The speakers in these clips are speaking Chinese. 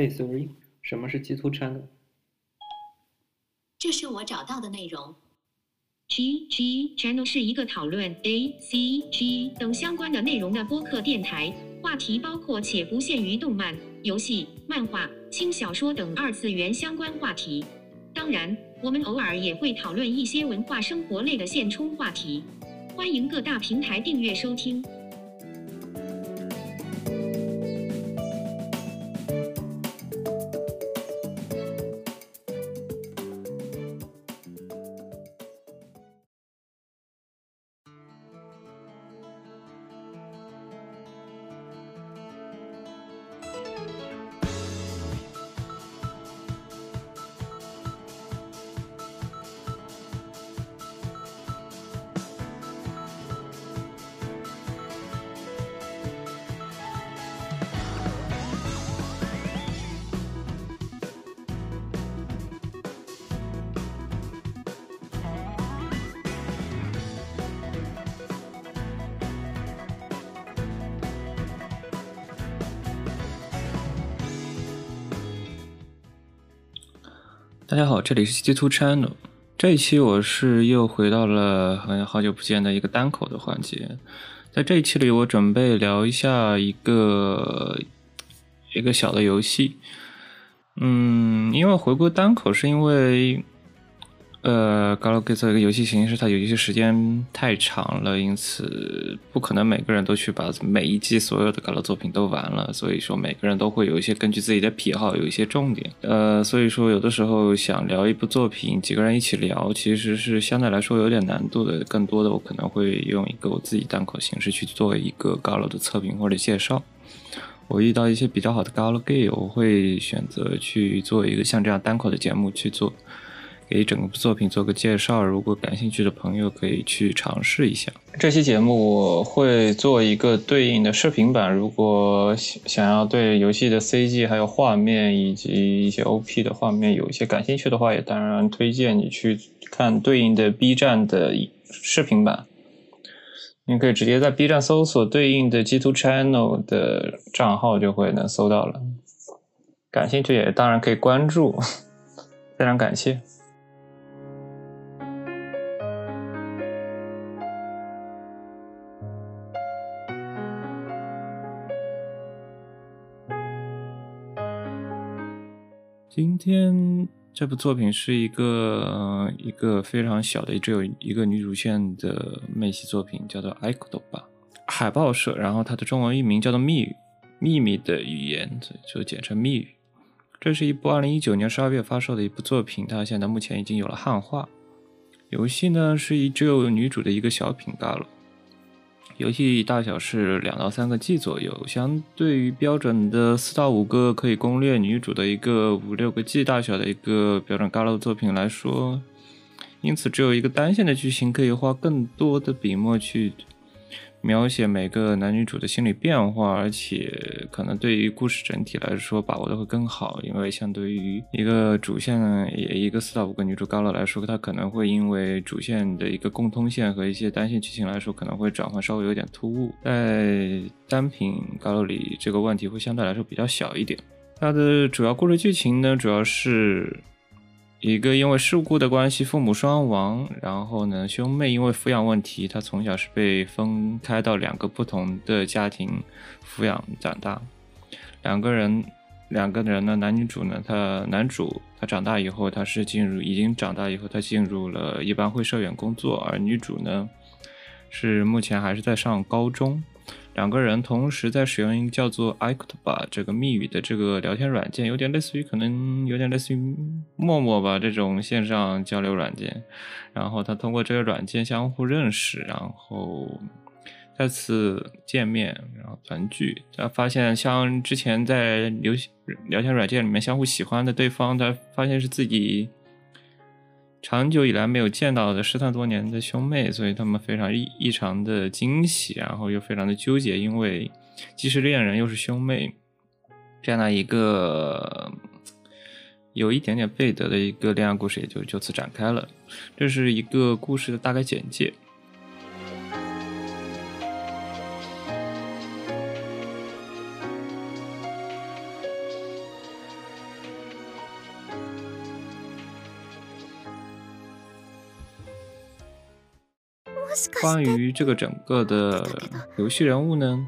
Hey Siri，什么是 G Two Channel？这是我找到的内容。G G Channel 是一个讨论 A C G 等相关的内容的播客电台，话题包括且不限于动漫、游戏、漫画、轻小说等二次元相关话题。当然，我们偶尔也会讨论一些文化生活类的现充话题。欢迎各大平台订阅收听。大家好，这里是 G Two Channel。这一期我是又回到了好像好久不见的一个单口的环节。在这一期里，我准备聊一下一个一个小的游戏。嗯，因为回归单口是因为，呃 g a l a g a 这个游戏形式它游戏时间太长了，因此不可能每个人都去把每一季所有的 g a l a 作品都玩了，所以说每个人都会有一些根据自己的癖好有一些重点。呃，所以说有的时候想聊一部作品，几个人一起聊，其实是相对来说有点难度的。更多的我可能会用一个我自己单口形式去做一个 g a l a 的测评或者介绍。我遇到一些比较好的 Galgame，我会选择去做一个像这样单口的节目去做，给整个作品做个介绍。如果感兴趣的朋友可以去尝试一下。这期节目我会做一个对应的视频版，如果想要对游戏的 CG 还有画面以及一些 OP 的画面有一些感兴趣的话，也当然推荐你去看对应的 B 站的视频版。你可以直接在 B 站搜索对应的 G Two Channel 的账号，就会能搜到了。感兴趣也当然可以关注，非常感谢。今天这部作品是一个、呃、一个非常小的，只有一个女主线的妹系作品，叫做《爱コドバ》海报社，然后它的中文译名叫做《密语》，秘密的语言，就简称密语。这是一部二零一九年十二月发售的一部作品，它现在目前已经有了汉化。游戏呢是一只有女主的一个小品嘎了。 游戏大小是两到三个 G 左右，相对于标准的四到五个可以攻略女主的一个五六个 G 大小的一个标准 Galo 作品来说，因此只有一个单线的剧情可以花更多的笔墨去描写每个男女主的心理变化，而且可能对于故事整体来说把握的会更好，因为相对于一个主线也一个四到五个女主高楼来说，它可能会因为主线的一个共通线和一些单线剧情来说，可能会转换稍微有点突兀。在单品高楼里，这个问题会相对来说比较小一点。它的主要故事剧情呢，主要是。一个因为事故的关系，父母双亡，然后呢，兄妹因为抚养问题，他从小是被分开到两个不同的家庭抚养长大。两个人，两个人呢，男女主呢，他男主他长大以后，他是进入已经长大以后，他进入了一般会社员工作，而女主呢，是目前还是在上高中。两个人同时在使用一个叫做 iKutba 这个密语的这个聊天软件，有点类似于可能有点类似于陌陌吧这种线上交流软件。然后他通过这个软件相互认识，然后再次见面，然后团聚。他发现像之前在聊聊天软件里面相互喜欢的对方，他发现是自己。长久以来没有见到的失散多年的兄妹，所以他们非常异异常的惊喜，然后又非常的纠结，因为既是恋人又是兄妹，这样的一个有一点点背德的一个恋爱故事也就就此展开了。这是一个故事的大概简介。关于这个整个的游戏人物呢，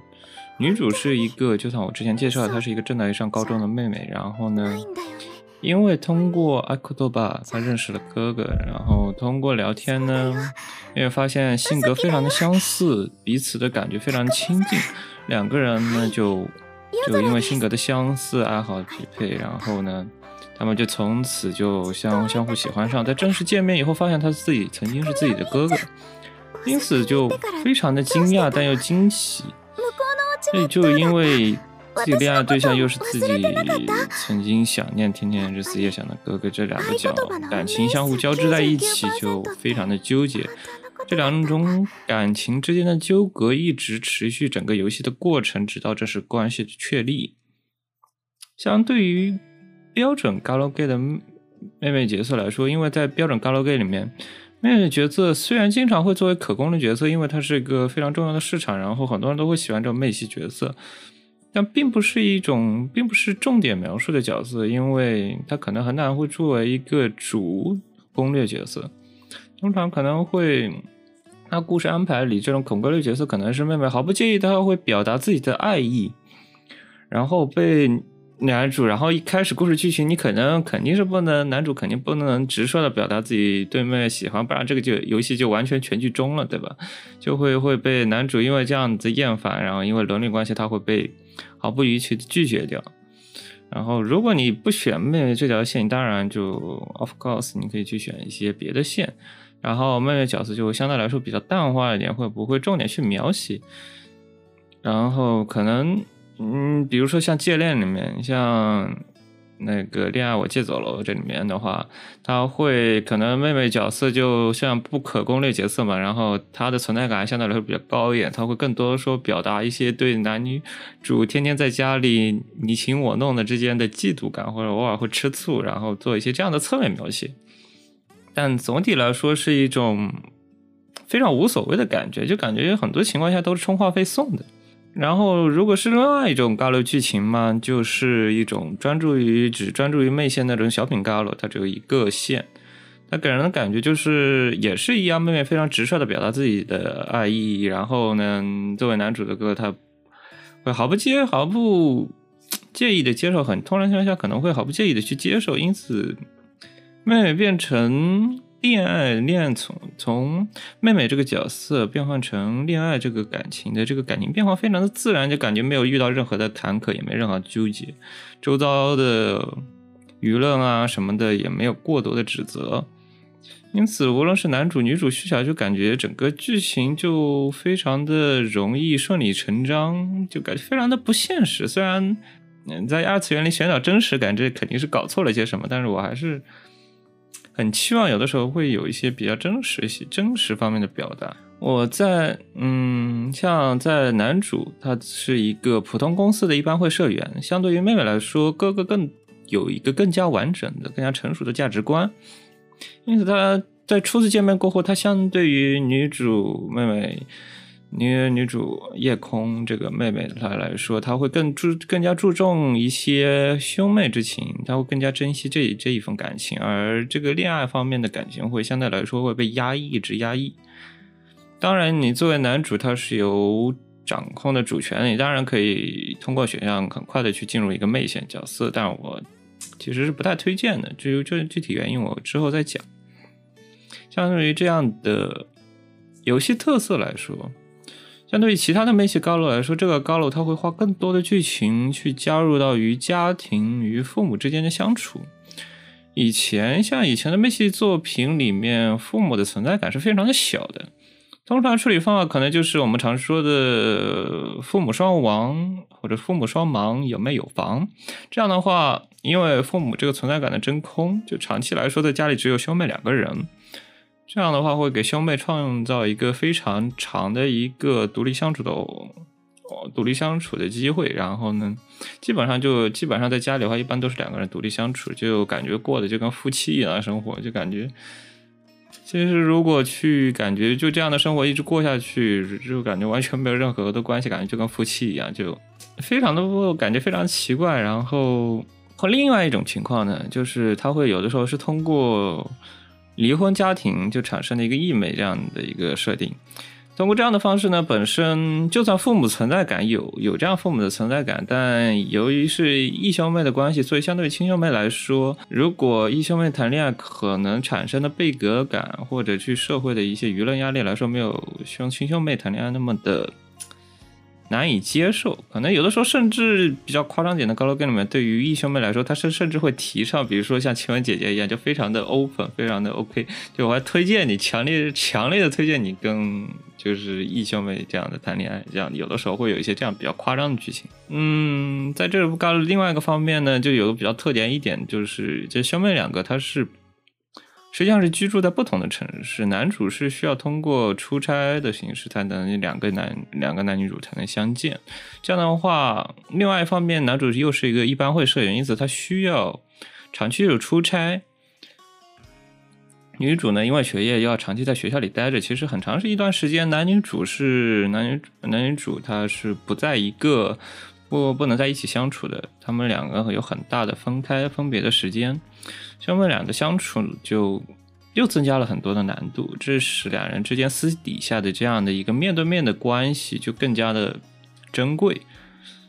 女主是一个，就像我之前介绍的，她是一个正在上高中的妹妹。然后呢，因为通过阿库多巴，她认识了哥哥。然后通过聊天呢，因为发现性格非常的相似，彼此的感觉非常亲近，两个人呢就就因为性格的相似，爱好匹配，然后呢。他们就从此就相相互喜欢上，在正式见面以后，发现他自己曾经是自己的哥哥，因此就非常的惊讶，但又惊喜。所以就因为自己恋爱对象又是自己曾经想念、天天日思夜想的哥哥，这两个角感情相互交织在一起，就非常的纠结。这两种感情之间的纠葛一直持续整个游戏的过程，直到这是关系的确立。相对于。标准 galgame 的妹妹角色来说，因为在标准 galgame 里面，妹妹角色虽然经常会作为可攻的角色，因为它是一个非常重要的市场，然后很多人都会喜欢这种妹系角色，但并不是一种，并不是重点描述的角色，因为它可能很难会作为一个主攻略角色，通常可能会，那故事安排里这种恐攻略角色可能是妹妹毫不介意，她会表达自己的爱意，然后被。男主，然后一开始故事剧情，你可能肯定是不能，男主肯定不能直率的表达自己对妹妹喜欢，不然这个就游戏就完全全剧终了，对吧？就会会被男主因为这样子厌烦，然后因为伦理关系，他会被毫不逾矩的拒绝掉。然后如果你不选妹妹这条线，当然就 of course 你可以去选一些别的线，然后妹妹角色就相对来说比较淡化一点，会不会重点去描写？然后可能。嗯，比如说像戒恋里面，像那个恋爱我借走了这里面的话，他会可能妹妹角色就像不可攻略角色嘛，然后他的存在感相对来说比较高一点，他会更多说表达一些对男女主天天在家里你情我弄的之间的嫉妒感，或者偶尔会吃醋，然后做一些这样的侧面描写。但总体来说是一种非常无所谓的感觉，就感觉很多情况下都是充话费送的。然后，如果是另外一种 Galo 剧情嘛，就是一种专注于只专注于妹线那种小品 Galo，它只有一个线，它给人的感觉就是也是一样，妹妹非常直率的表达自己的爱意，然后呢，作为男主的哥，他会毫不介毫不介意的接受，很通常情况下可能会毫不介意的去接受，因此妹妹变成。恋爱恋爱从从妹妹这个角色变换成恋爱这个感情的这个感情变化非常的自然，就感觉没有遇到任何的坎坷，也没任何纠结，周遭的舆论啊什么的也没有过多的指责，因此无论是男主女主续小，就感觉整个剧情就非常的容易顺理成章，就感觉非常的不现实。虽然在二次元里寻找真实感，这肯定是搞错了些什么，但是我还是。很期望有的时候会有一些比较真实一、些真实方面的表达。我在嗯，像在男主，他是一个普通公司的一般会社员，相对于妹妹来说，哥哥更有一个更加完整的、更加成熟的价值观，因此他在初次见面过后，他相对于女主妹妹。女女主夜空这个妹妹她来说，她会更注更加注重一些兄妹之情，她会更加珍惜这这一份感情，而这个恋爱方面的感情会相对来说会被压抑，一直压抑。当然，你作为男主，他是有掌控的主权，你当然可以通过选项很快的去进入一个妹线角色，但我其实是不太推荐的，至于这具体原因，我之后再讲。相对于这样的游戏特色来说。相对于其他的妹系高楼来说，这个高楼它会花更多的剧情去加入到与家庭与父母之间的相处。以前像以前的妹系作品里面，父母的存在感是非常的小的。通常处理方法可能就是我们常说的父母双亡或者父母双亡有妹有房。这样的话，因为父母这个存在感的真空，就长期来说在家里只有兄妹两个人。这样的话会给兄妹创造一个非常长的一个独立相处的哦，独立相处的机会。然后呢，基本上就基本上在家里的话，一般都是两个人独立相处，就感觉过的就跟夫妻一样的生活，就感觉其实如果去感觉就这样的生活一直过下去，就感觉完全没有任何的关系，感觉就跟夫妻一样，就非常的感觉非常奇怪。然后和另外一种情况呢，就是他会有的时候是通过。离婚家庭就产生了一个异妹这样的一个设定。通过这样的方式呢，本身就算父母存在感有有这样父母的存在感，但由于是异兄妹的关系，所以相对于亲兄妹来说，如果异兄妹谈恋爱可能产生的被隔感，或者去社会的一些舆论压力来说，没有兄亲兄妹谈恋爱那么的。难以接受，可能有的时候甚至比较夸张点的高楼跟里面，对于异兄妹来说，他是甚至会提倡，比如说像晴雯姐姐一样，就非常的 open，非常的 OK，就我还推荐你，强烈强烈的推荐你跟就是异兄妹这样的谈恋爱，这样有的时候会有一些这样比较夸张的剧情。嗯，在这部高另外一个方面呢，就有个比较特点一点，就是这兄妹两个他是。实际上是居住在不同的城市，男主是需要通过出差的形式才能两个男两个男女主才能相见。这样的话，另外一方面，男主又是一个一般会社员，因此他需要长期有出差。女主呢，因为学业要长期在学校里待着，其实很长是一段时间，男女主是男女男女主他是不在一个不不能在一起相处的，他们两个有很大的分开分别的时间。兄妹俩的相处就又增加了很多的难度，这使两人之间私底下的这样的一个面对面的关系就更加的珍贵。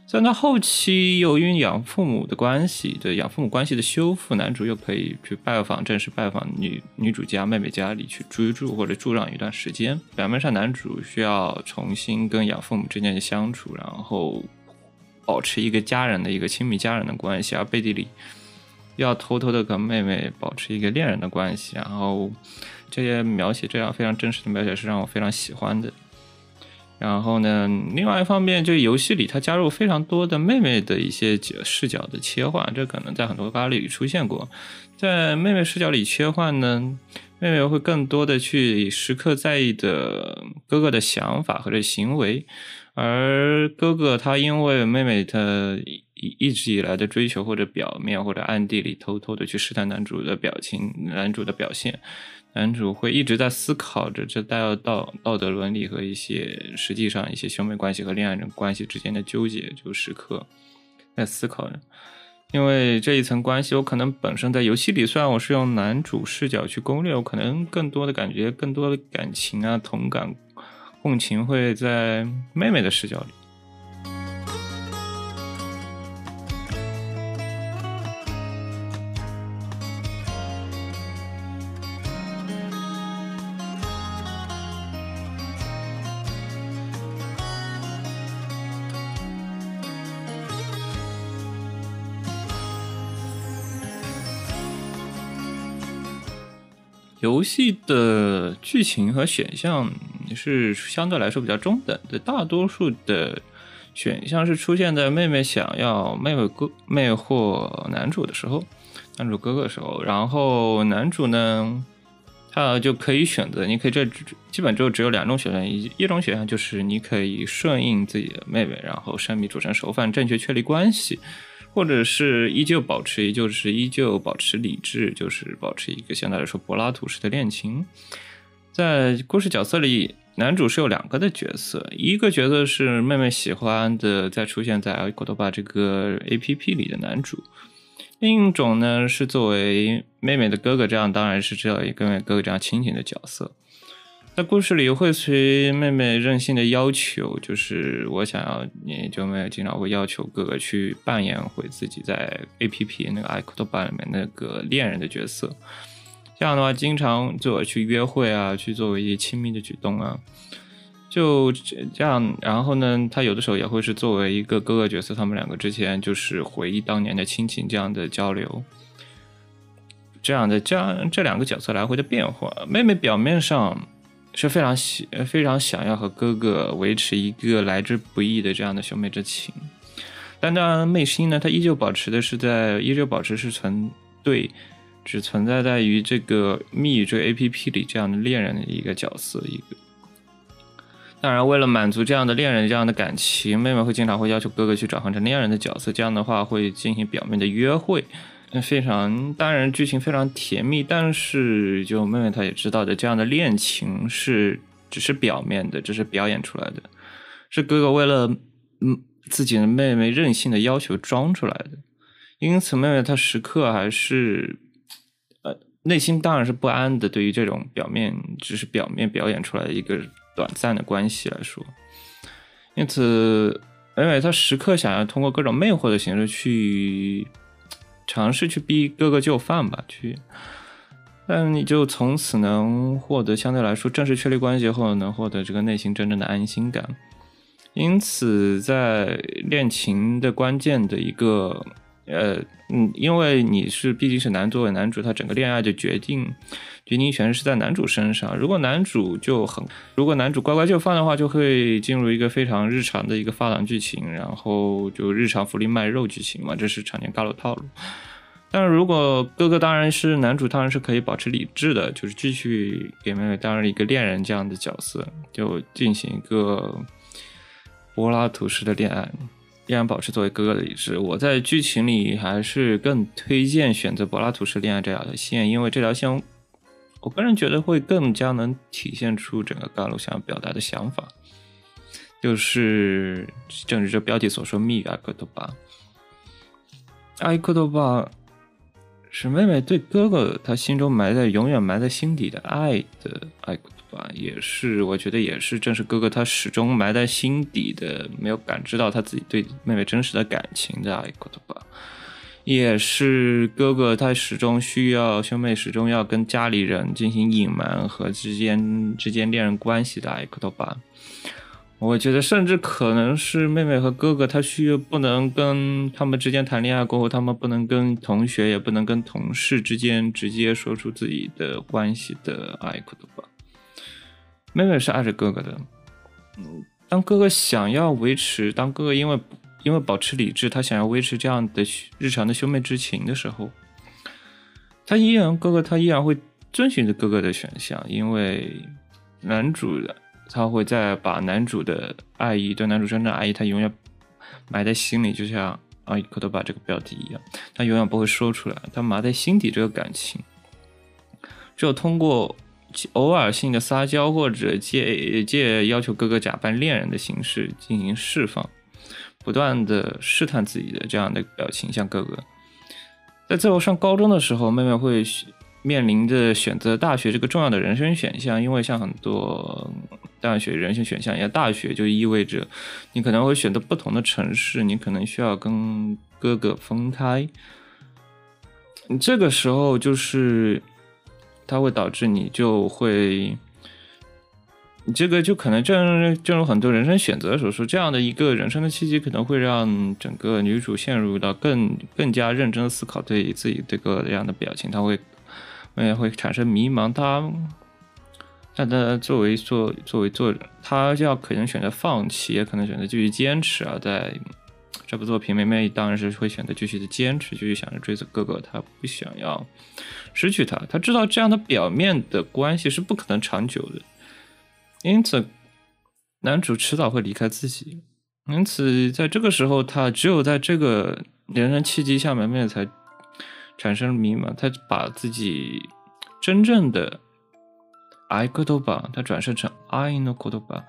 在那后期，由于养父母的关系，对养父母关系的修复，男主又可以去拜访，正式拜访女女主家妹妹家里去居住或者住上一段时间。表面上，男主需要重新跟养父母之间的相处，然后保持一个家人的一个亲密家人的关系，而背地里。要偷偷的跟妹妹保持一个恋人的关系，然后这些描写这样非常真实的描写是让我非常喜欢的。然后呢，另外一方面，就游戏里它加入非常多的妹妹的一些视角的切换，这可能在很多咖喱里出现过。在妹妹视角里切换呢，妹妹会更多的去时刻在意的哥哥的想法或者行为，而哥哥他因为妹妹他。一一直以来的追求，或者表面或者暗地里偷偷的去试探男主的表情、男主的表现，男主会一直在思考着这带道道德伦理和一些实际上一些兄妹关系和恋爱人关系之间的纠结，就时刻在思考着。因为这一层关系，我可能本身在游戏里，虽然我是用男主视角去攻略，我可能更多的感觉、更多的感情啊、同感、共情会在妹妹的视角里。游戏的剧情和选项是相对来说比较中等的，大多数的选项是出现在妹妹想要妹妹哥魅惑男主的时候，男主哥哥的时候，然后男主呢，他就可以选择，你可以这基本就只有两种选项，一一种选项就是你可以顺应自己的妹妹，然后生米煮成熟饭，正确确立关系。或者是依旧保持，就是依旧保持理智，就是保持一个相对来说柏拉图式的恋情。在故事角色里，男主是有两个的角色，一个角色是妹妹喜欢的，在出现在《古多巴》这个 A P P 里的男主；另一种呢是作为妹妹的哥哥，这样当然是这样一个哥哥这样亲情的角色。在故事里会随妹妹任性的要求，就是我想要你，就没有经常会要求哥哥去扮演回自己在 A P P 那个 i q o 版里面那个恋人的角色。这样的话，经常就去约会啊，去作为一些亲密的举动啊，就这样。然后呢，他有的时候也会是作为一个哥哥角色，他们两个之前就是回忆当年的亲情这样的交流，这样的这样这两个角色来回的变化。妹妹表面上。是非常喜非常想要和哥哥维持一个来之不易的这样的兄妹之情，但当然内心呢，他依旧保持的是在依旧保持是存对，只存在在于这个密语这 A P P 里这样的恋人的一个角色一个。当然，为了满足这样的恋人这样的感情，妹妹会经常会要求哥哥去转换成恋人的角色，这样的话会进行表面的约会。非常，当然剧情非常甜蜜，但是就妹妹她也知道的，这样的恋情是只是表面的，只是表演出来的，是哥哥为了嗯自己的妹妹任性的要求装出来的。因此，妹妹她时刻还是内心当然是不安的。对于这种表面只是表面表演出来的一个短暂的关系来说，因此，因为他时刻想要通过各种魅惑的形式去尝试去逼哥哥就范吧，去。但你就从此能获得相对来说正式确立关系后，能获得这个内心真正的安心感。因此，在恋情的关键的一个，呃，嗯，因为你是毕竟是男作为男主，他整个恋爱的决定决定权是在男主身上。如果男主就很，如果男主乖乖就范的话，就会进入一个非常日常的一个发廊剧情，然后就日常福利卖肉剧情嘛，这是常年尬路套路。但是如果哥哥当然是男主，当然是可以保持理智的，就是继续给妹妹当一个恋人这样的角色，就进行一个柏拉图式的恋爱，依然保持作为哥哥的理智。我在剧情里还是更推荐选择柏拉图式恋爱这条线，因为这条线我个人觉得会更加能体现出整个甘露想要表达的想法，就是正如这标题所说，蜜语阿克多巴，阿克多巴。是妹妹对哥哥，他心中埋在永远埋在心底的爱的爱吧，也是我觉得也是正是哥哥他始终埋在心底的，没有感知到他自己对妹妹真实的感情的爱吧，也是哥哥他始终需要兄妹始终要跟家里人进行隐瞒和之间之间恋人关系的爱吧。我觉得，甚至可能是妹妹和哥哥，他需要不能跟他们之间谈恋爱过后，他们不能跟同学，也不能跟同事之间直接说出自己的关系的爱可的吧。妹妹是爱着哥哥的，嗯，当哥哥想要维持，当哥哥因为因为保持理智，他想要维持这样的日常的兄妹之情的时候，他依然哥哥他依然会遵循着哥哥的选项，因为男主的。他会再把男主的爱意，对男主真正爱意，他永远埋在心里，就像啊，可都把这个标题一样，他永远不会说出来，他埋在心底这个感情，只有通过偶尔性的撒娇或者借借要求哥哥假扮恋人的形式进行释放，不断的试探自己的这样的表情，像哥哥，在最后上高中的时候，妹妹会。面临着选择大学这个重要的人生选项，因为像很多大学人生选项一样，大学就意味着你可能会选择不同的城市，你可能需要跟哥哥分开。这个时候就是它会导致你就会，你这个就可能正正如很多人生选择所说，这样的一个人生的契机，可能会让整个女主陷入到更更加认真的思考对自己这个样的表情，她会。也会产生迷茫，他，但他作为作作为作者，他要可能选择放弃，也可能选择继续坚持啊。在这部作品，妹妹当然是会选择继续的坚持，继续想着追着哥哥，他不想要失去他，他知道这样的表面的关系是不可能长久的，因此男主迟早会离开自己，因此在这个时候，他只有在这个人生契机下，妹妹才。产生迷茫，他把自己真正的爱戈多巴，他转生成爱诺戈多巴，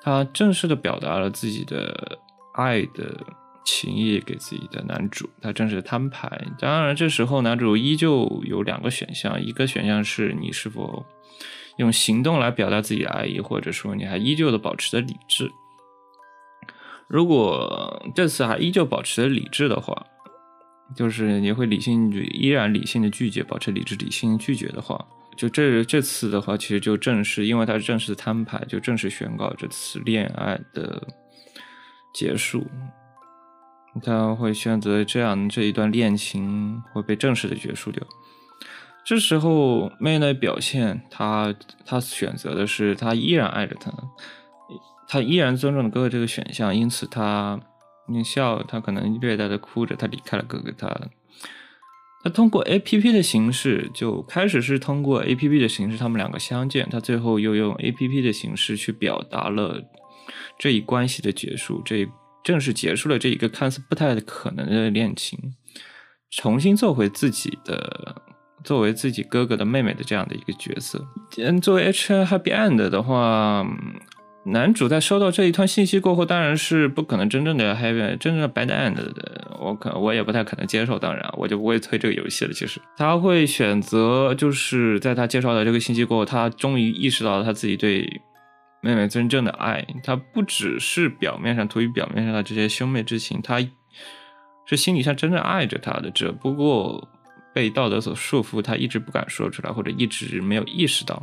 他正式的表达了自己的爱的情谊给自己的男主，他正式的摊牌。当然，这时候男主依旧有两个选项，一个选项是你是否用行动来表达自己的爱意，或者说你还依旧的保持着理智。如果这次还依旧保持着理智的话。就是你会理性依然理性的拒绝，保持理智理性拒绝的话，就这这次的话，其实就正式，因为它是正式的摊牌，就正式宣告这次恋爱的结束。他会选择这样这一段恋情会被正式的结束掉。这时候妹的表现，他他选择的是他依然爱着他，他依然尊重哥哥这个选项，因此他。你笑，他可能略带的哭着，他离开了哥哥。他，他通过 A P P 的形式，就开始是通过 A P P 的形式，他们两个相见。他最后又用 A P P 的形式去表达了这一关系的结束，这正式结束了这一个看似不太可能的恋情，重新做回自己的，作为自己哥哥的妹妹的这样的一个角色。嗯，作为 H N Happy End 的话。男主在收到这一段信息过后，当然是不可能真正的 happy，真正的 bad end 的。我可我也不太可能接受，当然我就不会推这个游戏了。其实他会选择，就是在他介绍的这个信息过后，他终于意识到了他自己对妹妹真正的爱。他不只是表面上，图于表面上的这些兄妹之情，他是心理上真正爱着她的，只不过被道德所束缚，他一直不敢说出来，或者一直没有意识到。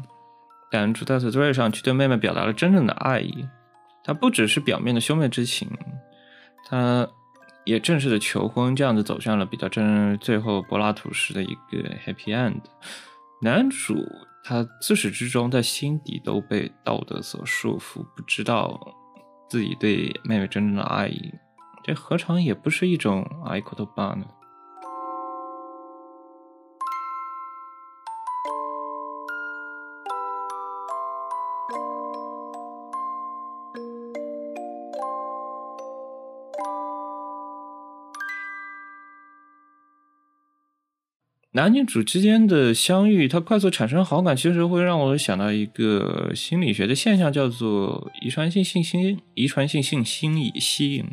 但主在此作业上去对妹妹表达了真正的爱意，他不只是表面的兄妹之情，他也正式的求婚，这样子走向了比较真，最后柏拉图式的一个 happy end。男主他自始至终在心底都被道德所束缚，不知道自己对妹妹真正的爱意，这何尝也不是一种爱口的罢呢？男女主之间的相遇，他快速产生好感，其实会让我想到一个心理学的现象，叫做遗传性性心遗传性性心理吸引。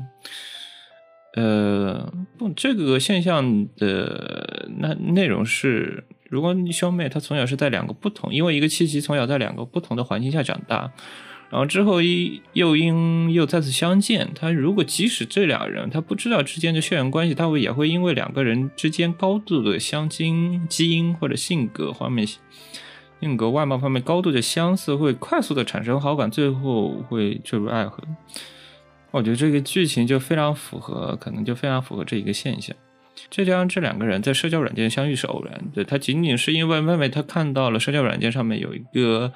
呃，不，这个现象的那内容是，如果兄妹他从小是在两个不同，因为一个契机从小在两个不同的环境下长大。然后之后一又因又再次相见，他如果即使这两人他不知道之间的血缘关系，他会也会因为两个人之间高度的相近，基因或者性格方面、性格外貌方面高度的相似，会快速的产生好感，最后会坠入爱河。我觉得这个剧情就非常符合，可能就非常符合这一个现象。浙江这两个人在社交软件相遇是偶然的，他仅仅是因为妹妹她看到了社交软件上面有一个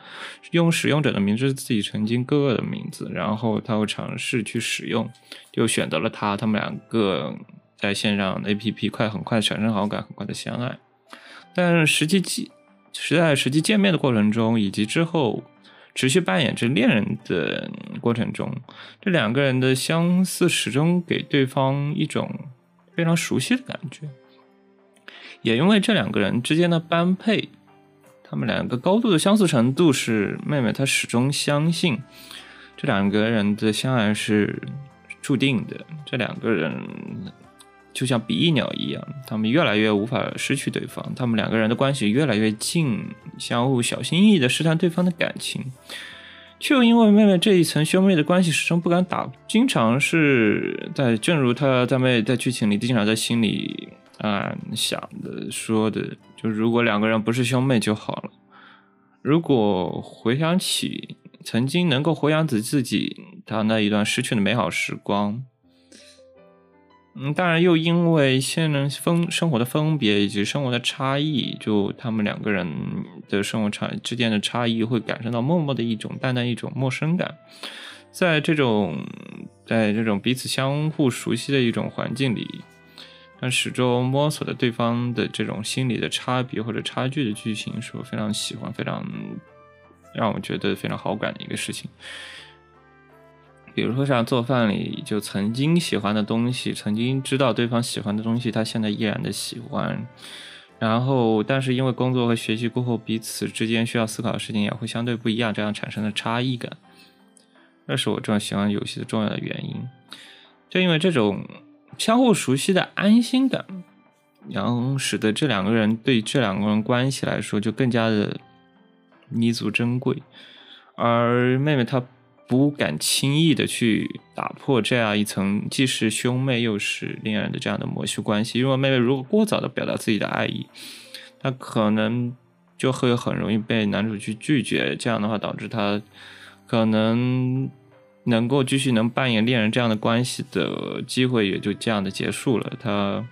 用使用者的名字自己曾经哥哥的名字，然后他会尝试去使用，就选择了他，他们两个在线上 APP 快很快产生好感，很快的相爱，但实际见实在实际见面的过程中，以及之后持续扮演着恋人的过程中，这两个人的相似始终给对方一种。非常熟悉的感觉，也因为这两个人之间的般配，他们两个高度的相似程度，是妹妹她始终相信这两个人的相爱是注定的。这两个人就像比翼鸟一样，他们越来越无法失去对方，他们两个人的关系越来越近，相互小心翼翼的试探对方的感情。却又因为妹妹这一层兄妹的关系始终不敢打，经常是在正如他在妹在剧情里经常在心里啊想的说的，就如果两个人不是兄妹就好了。如果回想起曾经能够回想起自己他那一段失去的美好时光。嗯，当然又因为现人分生活的分别以及生活的差异，就他们两个人的生活差之间的差异，会感受到默默的一种淡淡一种陌生感。在这种在这种彼此相互熟悉的一种环境里，但始终摸索着对方的这种心理的差别或者差距的剧情，是我非常喜欢、非常让我觉得非常好感的一个事情。比如说像做饭里，就曾经喜欢的东西，曾经知道对方喜欢的东西，他现在依然的喜欢。然后，但是因为工作和学习过后，彼此之间需要思考的事情也会相对不一样，这样产生的差异感，那是我这种喜欢游戏的重要的原因。就因为这种相互熟悉的安心感，然后使得这两个人对这两个人关系来说就更加的弥足珍贵。而妹妹她。不敢轻易的去打破这样一层既是兄妹又是恋人的这样的模式关系，因为妹妹如果过早的表达自己的爱意，她可能就会很容易被男主去拒绝，这样的话导致她可能能够继续能扮演恋人这样的关系的机会也就这样的结束了，他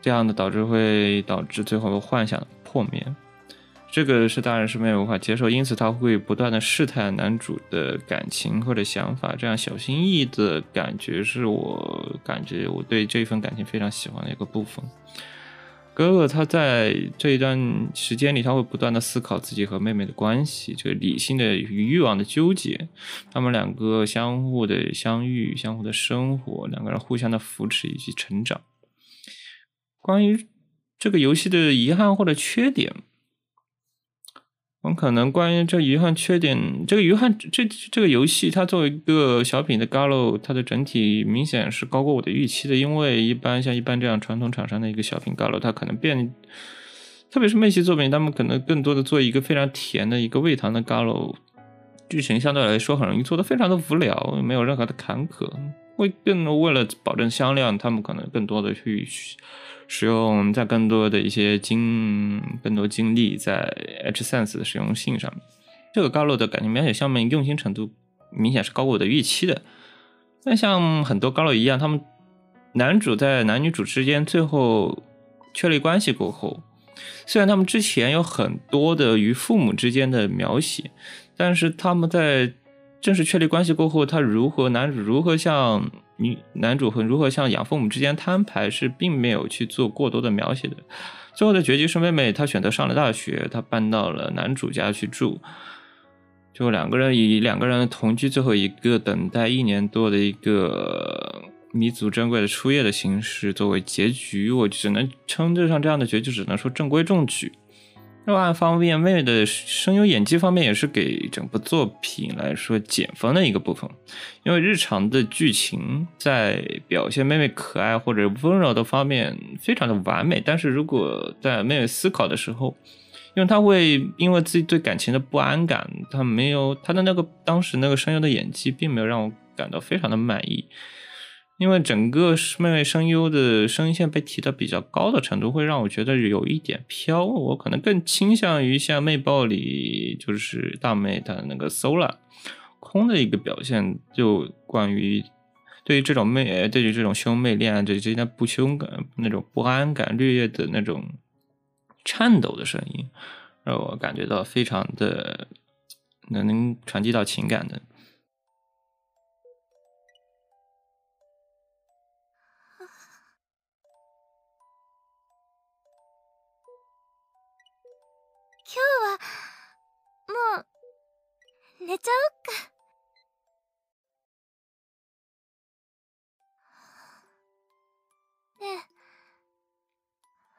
这样的导致会导致最后幻想破灭。这个是当然是没有无法接受，因此他会不断的试探男主的感情或者想法，这样小心翼翼的感觉是我感觉我对这一份感情非常喜欢的一个部分。哥哥他在这一段时间里，他会不断的思考自己和妹妹的关系，这个理性的与欲望的纠结，他们两个相互的相遇，相互的生活，两个人互相的扶持以及成长。关于这个游戏的遗憾或者缺点。我可能关于这遗憾缺点，这个遗憾这这个游戏它作为一个小品的 Galo，它的整体明显是高过我的预期的。因为一般像一般这样传统厂商的一个小品 Galo，它可能变，特别是妹系作品，他们可能更多的做一个非常甜的一个味糖的 Galo，剧情相对来说很容易做的非常的无聊，没有任何的坎坷。会更为了保证销量，他们可能更多的去。使用在更多的一些精更多精力在 H sense 的实用性上面，这个高露的感情描写上面用心程度明显是高过我的预期的。但像很多高露一样，他们男主在男女主之间最后确立关系过后，虽然他们之前有很多的与父母之间的描写，但是他们在正式确立关系过后，他如何男主如何向。女男主和如何向养父母之间摊牌是并没有去做过多的描写的。最后的结局是妹妹她选择上了大学，她搬到了男主家去住，就两个人以两个人同居，最后一个等待一年多的一个弥足珍贵的初夜的形式作为结局，我只能称得上这样的结局，只能说中规中矩。另外方面，妹妹的声优演技方面也是给整部作品来说减分的一个部分，因为日常的剧情在表现妹妹可爱或者温柔的方面非常的完美，但是如果在妹妹思考的时候，因为她会因为自己对感情的不安感，她没有她的那个当时那个声优的演技并没有让我感到非常的满意。因为整个妹妹声优的声线被提到比较高的程度，会让我觉得有一点飘。我可能更倾向于像妹爆里就是大妹她那个 Sola 空的一个表现，就关于对于这种妹，对于这种兄妹恋爱之间的不凶感、那种不安感、略略的那种颤抖的声音，让我感觉到非常的能传递到情感的。寝ちゃおっか。ねえ。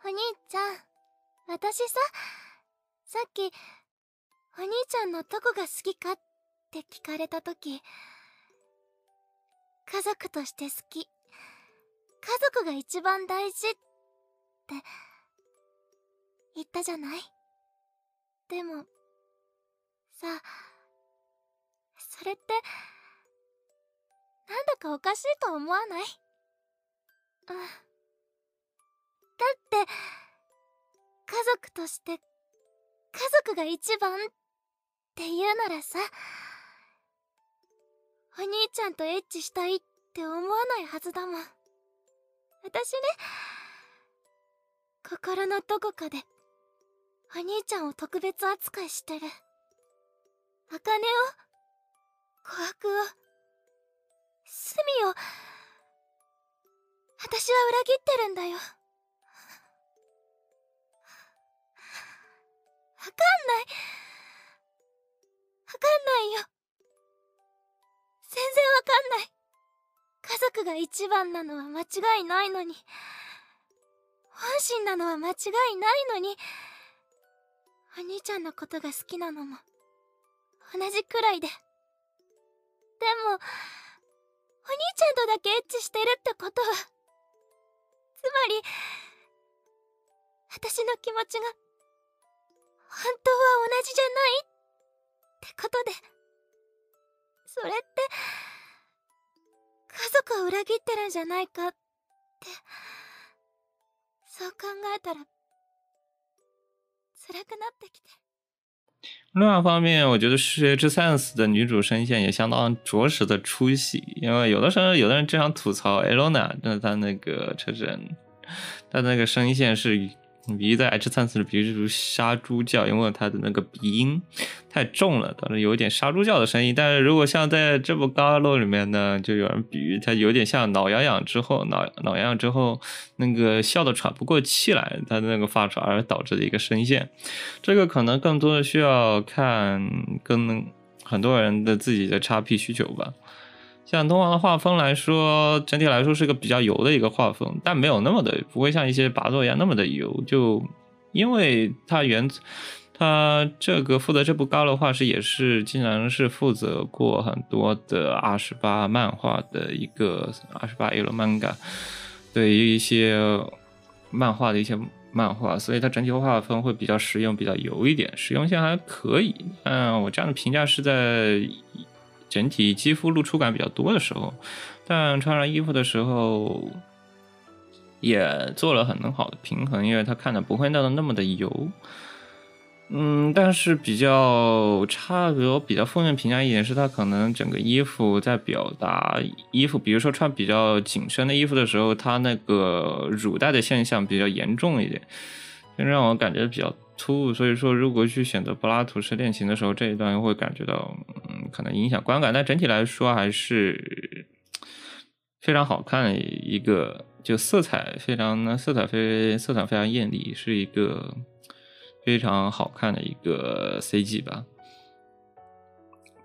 お兄ちゃん私ささっきお兄ちゃんのどこが好きかって聞かれた時家族として好き。家族が一番大事って言ったじゃない？でもされってなんだかおかしいと思わない？うん。だって家族として家族が一番って言うならさお兄ちゃんとエッチしたいって思わないはずだもん。私ね心のどこかでお兄ちゃんを特別扱いしてる。茜を、琥珀を、隅を、私は裏切ってるんだよ。わかんない。わかんないよ。全然わかんない。家族が一番なのは間違いないのに、本心なのは間違いないのに、お兄ちゃんのことが好きなのも同じくらいででもお兄ちゃんとだけエッチしてるってことは。つまり私の気持ちが本当は同じじゃないってことで。それって家族を裏切ってるんじゃないかってそう考えたら辛くなってきて。另外一方面，我觉得《世界之 Sense》的女主声线也相当着实的出戏，因为有的时候有的人经常吐槽 Elona，，就是她那个车神，她那个声线是。鼻在 H 三四，比如杀猪叫，因为它的那个鼻音太重了，导致有一点杀猪叫的声音。但是如果像在这部高露里面呢，就有人比喻它有点像挠痒痒之后，挠挠痒痒之后那个笑的喘不过气来，它的那个发出而导致的一个声线。这个可能更多的需要看跟很多人的自己的叉 P 需求吧。像东王的画风来说，整体来说是个比较油的一个画风，但没有那么的，不会像一些拔座一样那么的油。就因为它原他这个负责这部高的画师也是，经常是负责过很多的二十八漫画的一个二十八 L manga，对于一些漫画的一些漫画，所以它整体画风会比较实用，比较油一点，实用性还可以。嗯，我这样的评价是在整体肌肤露出感比较多的时候，但穿上衣服的时候也做了很好的平衡，因为它看着不会闹得那么的油。嗯，但是比较差，的，我比较负面评价一点是，它可能整个衣服在表达衣服，比如说穿比较紧身的衣服的时候，它那个乳带的现象比较严重一点，就让我感觉比较突兀。所以说，如果去选择柏拉图式恋情的时候，这一段会感觉到，嗯，可能影响观感。但整体来说还是非常好看的一个，就色彩非常，色彩非色彩非常艳丽，是一个。非常好看的一个 CG 吧，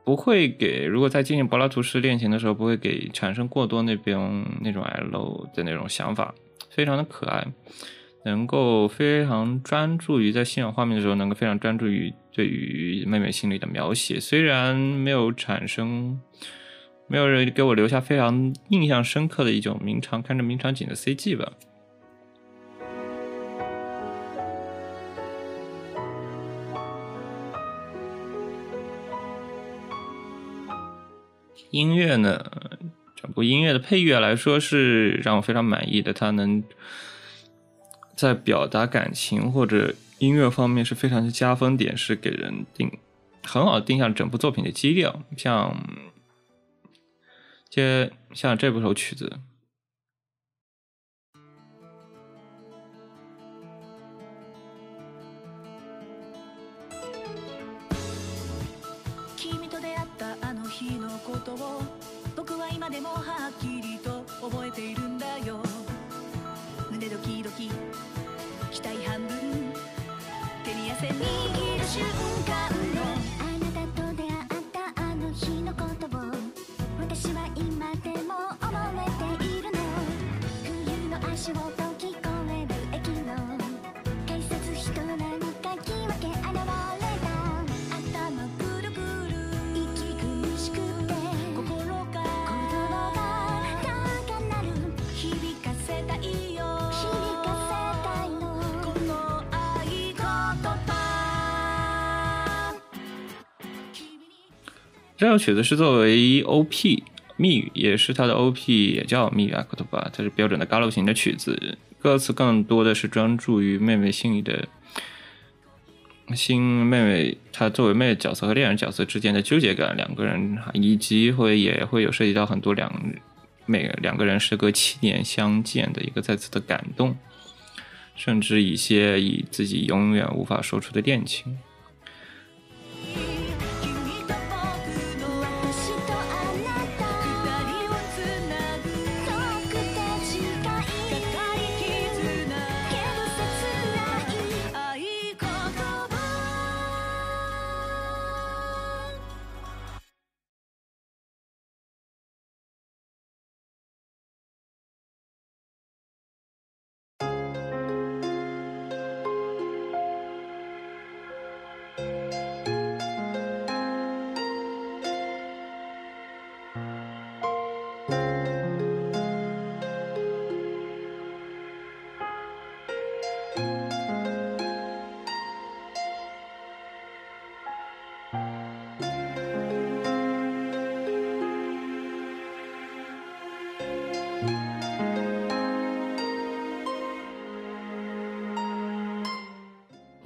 不会给如果在进行柏拉图式恋情的时候，不会给产生过多那边那种 L 的那种想法，非常的可爱，能够非常专注于在欣赏画面的时候，能够非常专注于对于妹妹心里的描写，虽然没有产生，没有人给我留下非常印象深刻的一种名场看着名场景的 CG 吧。音乐呢，整部音乐的配乐来说是让我非常满意的，它能在表达感情或者音乐方面是非常的加分点，是给人定很好定下整部作品的基调。像，接像这部首曲子。这首曲子是作为 OP 密语，也是它的 OP，也叫密语阿克托巴，它是标准的嘎鲁型的曲子。歌词更多的是专注于妹妹心里的，心妹妹她作为妹妹角色和恋人角色之间的纠结感，两个人以及会也会有涉及到很多两每两个人时隔七年相见的一个再次的感动，甚至一些以自己永远无法说出的恋情。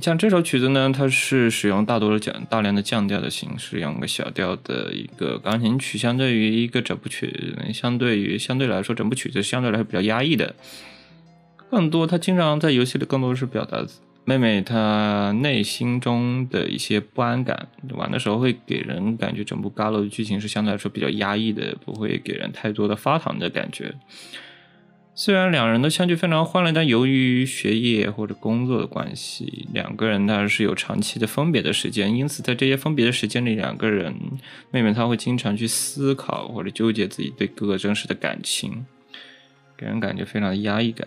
像这首曲子呢，它是使用大多的降大量的降调的形式，用个小调的一个钢琴曲，相对于一个整部曲，相对于相对来说，整部曲子相对来说比较压抑的。更多，他经常在游戏里更多是表达妹妹她内心中的一些不安感。玩的时候会给人感觉整部 Galo 的剧情是相对来说比较压抑的，不会给人太多的发糖的感觉。虽然两人都相聚非常欢乐，但由于学业或者工作的关系，两个人他是有长期的分别的时间。因此，在这些分别的时间里，两个人妹妹她会经常去思考或者纠结自己对哥哥真实的感情，给人感觉非常的压抑感。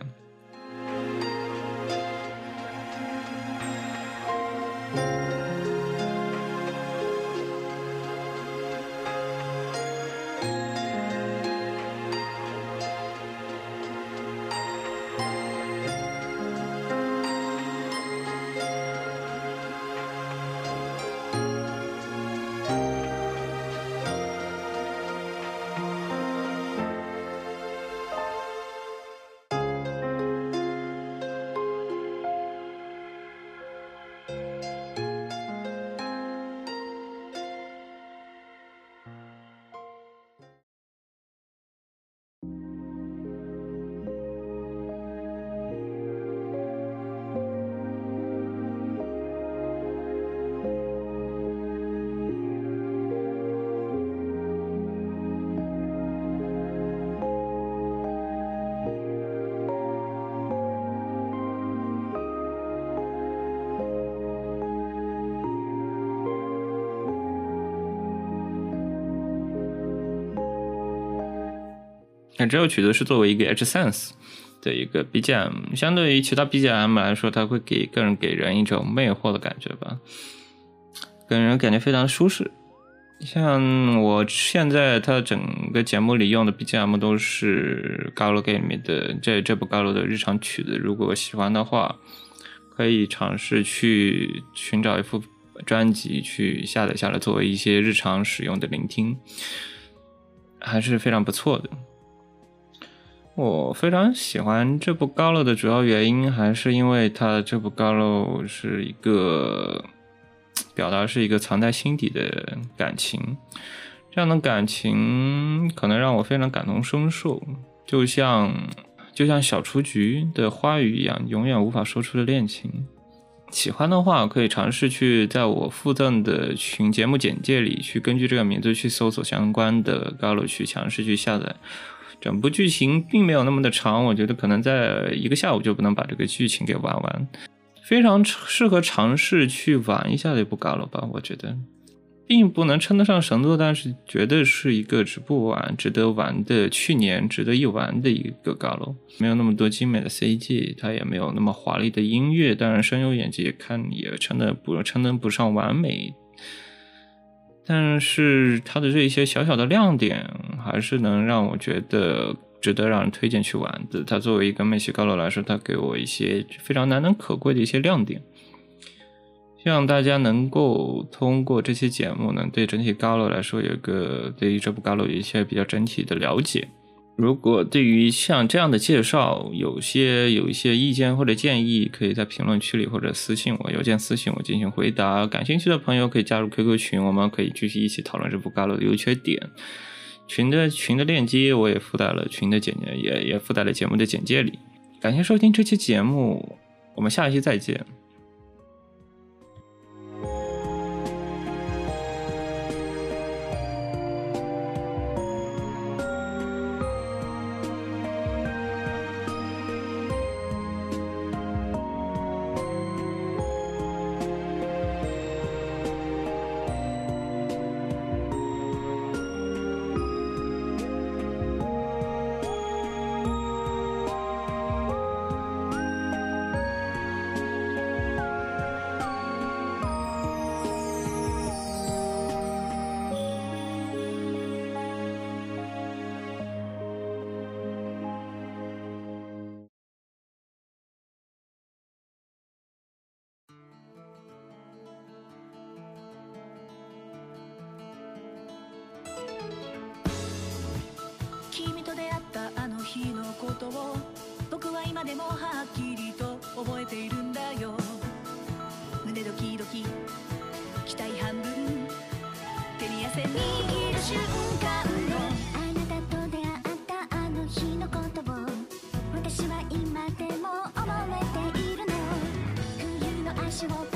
那这首曲子是作为一个 H Sense 的一个 BGM，相对于其他 BGM 来说，它会给个人给人一种魅惑的感觉吧，给人感觉非常舒适。像我现在它整个节目里用的 BGM 都是高楼 game 的这这部高楼的日常曲子，如果喜欢的话，可以尝试去寻找一副专辑去下载下来，作为一些日常使用的聆听，还是非常不错的。我非常喜欢这部高楼的主要原因，还是因为它这部高楼是一个。表达是一个藏在心底的感情，这样的感情可能让我非常感同身受，就像就像小雏菊的花语一样，永远无法说出的恋情。喜欢的话，可以尝试去在我附赠的群节目简介里去根据这个名字去搜索相关的高楼去尝试去下载。整部剧情并没有那么的长，我觉得可能在一个下午就不能把这个剧情给玩完。非常适合尝试去玩一下的一部 GALO 吧，我觉得，并不能称得上神作，但是绝对是一个值不玩、值得玩的，去年值得一玩的一个 GALO。没有那么多精美的 CG，它也没有那么华丽的音乐，当然声优演技也看也称得不称得不上完美，但是它的这一些小小的亮点，还是能让我觉得。值得让人推荐去玩的。它作为一个美系高楼来说，它给我一些非常难能可贵的一些亮点。希望大家能够通过这期节目，呢对整体高楼来说有个对于这部高楼有一些比较整体的了解。如果对于像这样的介绍有些有一些意见或者建议，可以在评论区里或者私信我，邮件私信我进行回答。感兴趣的朋友可以加入 QQ 群，我们可以继续一起讨论这部高楼的优缺点。群的群的链接我也附在了群的简介，也也附在了节目的简介里。感谢收听这期节目，我们下一期再见。でも思えているの。冬の足音